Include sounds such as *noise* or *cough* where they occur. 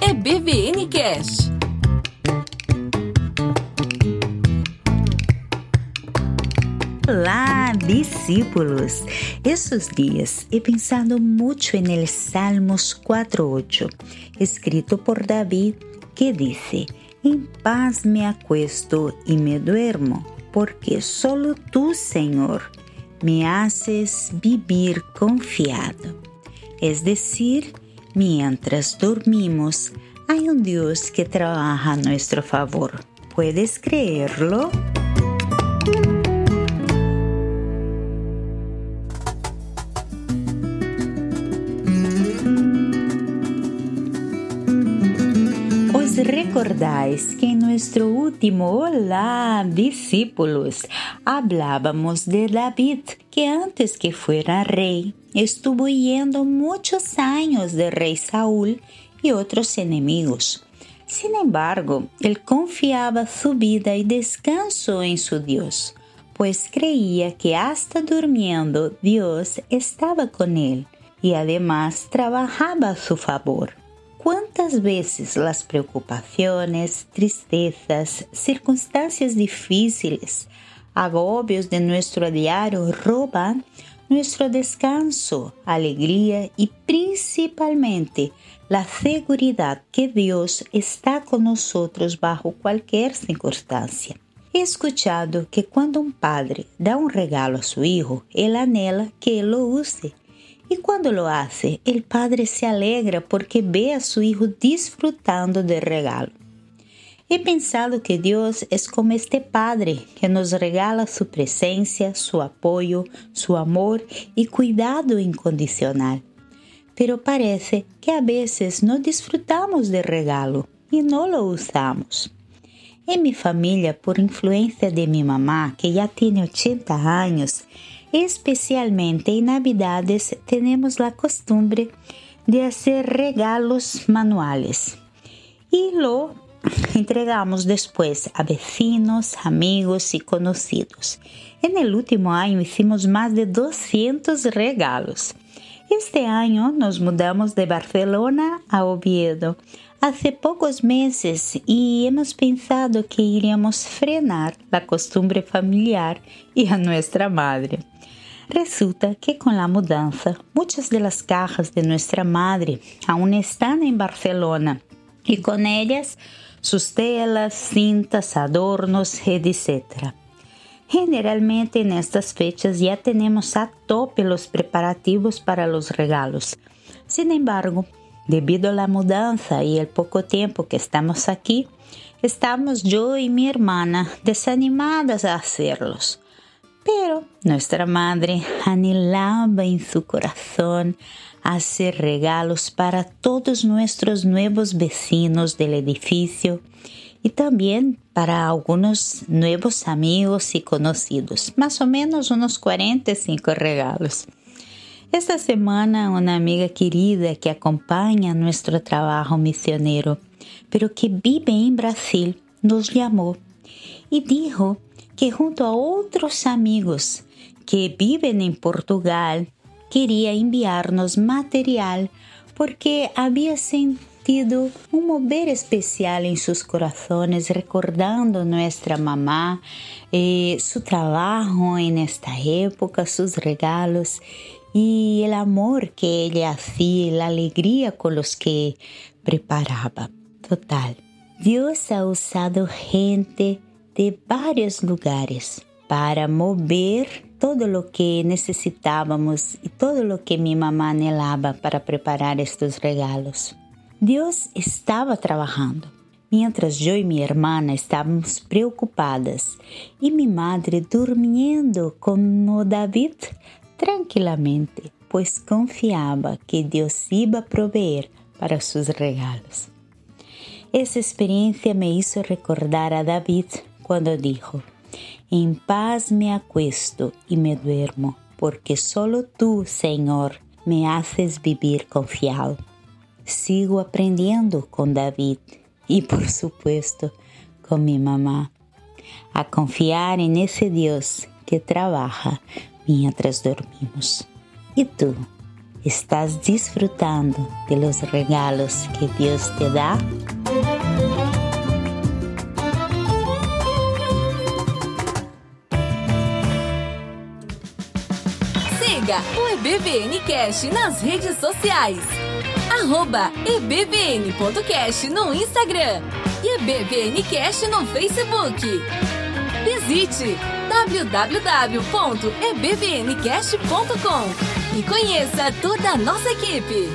É BVN Cash. Olá, discípulos! Esses dias he pensado muito en el Salmos 4.8, escrito por David, que dice, En paz me acuesto y me duermo, porque solo tú, Señor, me haces vivir confiado. Es decir, mientras dormimos, hay un Dios que trabaja a nuestro favor. ¿Puedes creerlo? Recordáis que en nuestro último Hola discípulos hablábamos de David, que antes que fuera rey, estuvo yendo muchos años de rey Saúl y otros enemigos. Sin embargo, él confiaba su vida y descanso en su Dios, pues creía que hasta durmiendo Dios estaba con él y además trabajaba a su favor. ¿Cuántas veces las preocupaciones, tristezas, circunstancias difíciles, agobios de nuestro diario roban nuestro descanso, alegría y principalmente la seguridad que Dios está con nosotros bajo cualquier circunstancia? He escuchado que cuando un padre da un regalo a su hijo, él anhela que lo use y cuando lo hace, el padre se alegra porque ve a su hijo disfrutando del regalo. He pensado que Dios es como este Padre que nos regala su presencia, su apoyo, su amor y cuidado incondicional. Pero parece que a veces no disfrutamos del regalo y no lo usamos. En mi familia, por influencia de mi mamá, que ya tiene 80 años, Especialmente en Navidades tenemos la costumbre de hacer regalos manuales y lo *laughs* entregamos después a vecinos, amigos y conocidos. En el último año hicimos más de 200 regalos. Este año nos mudamos de Barcelona a Oviedo hace pocos meses y hemos pensado que iríamos frenar la costumbre familiar y a nuestra madre. Resulta que con la mudanza muchas de las cajas de nuestra madre aún están en Barcelona y con ellas sus telas, cintas, adornos, etc. Generalmente en estas fechas ya tenemos a tope los preparativos para los regalos. Sin embargo, debido a la mudanza y el poco tiempo que estamos aquí, estamos yo y mi hermana desanimadas a hacerlos. Pero nuestra madre anhelaba en su corazón hacer regalos para todos nuestros nuevos vecinos del edificio y también para algunos nuevos amigos y conocidos, más o menos unos 45 regalos. Esta semana una amiga querida que acompaña nuestro trabajo misionero, pero que vive en Brasil, nos llamó y dijo que junto a outros amigos que viven em Portugal, queria enviar-nos material porque havia sentido um mover especial em seus corações, recordando nossa mamá, eh, seu trabalho nesta época, seus regalos e o amor que ele fazia, a alegria com os que preparava. Total. Deus ha usado gente de varios lugares para mover todo lo que necesitábamos y todo lo que mi mamá anhelaba para preparar estos regalos. Dios estaba trabajando. Mientras yo y mi hermana estábamos preocupadas y mi madre durmiendo como David tranquilamente, pues confiaba que Dios iba a proveer para sus regalos. Esa experiencia me hizo recordar a David cuando dijo, En paz me acuesto y me duermo, porque solo tú, Señor, me haces vivir confiado. Sigo aprendiendo con David y por supuesto con mi mamá a confiar en ese Dios que trabaja mientras dormimos. ¿Y tú? ¿Estás disfrutando de los regalos que Dios te da? Siga o EBVN Cash nas redes sociais arroba ebvn.cast no Instagram e ebvncast no Facebook. Visite www.ebbncast.com e conheça toda a nossa equipe.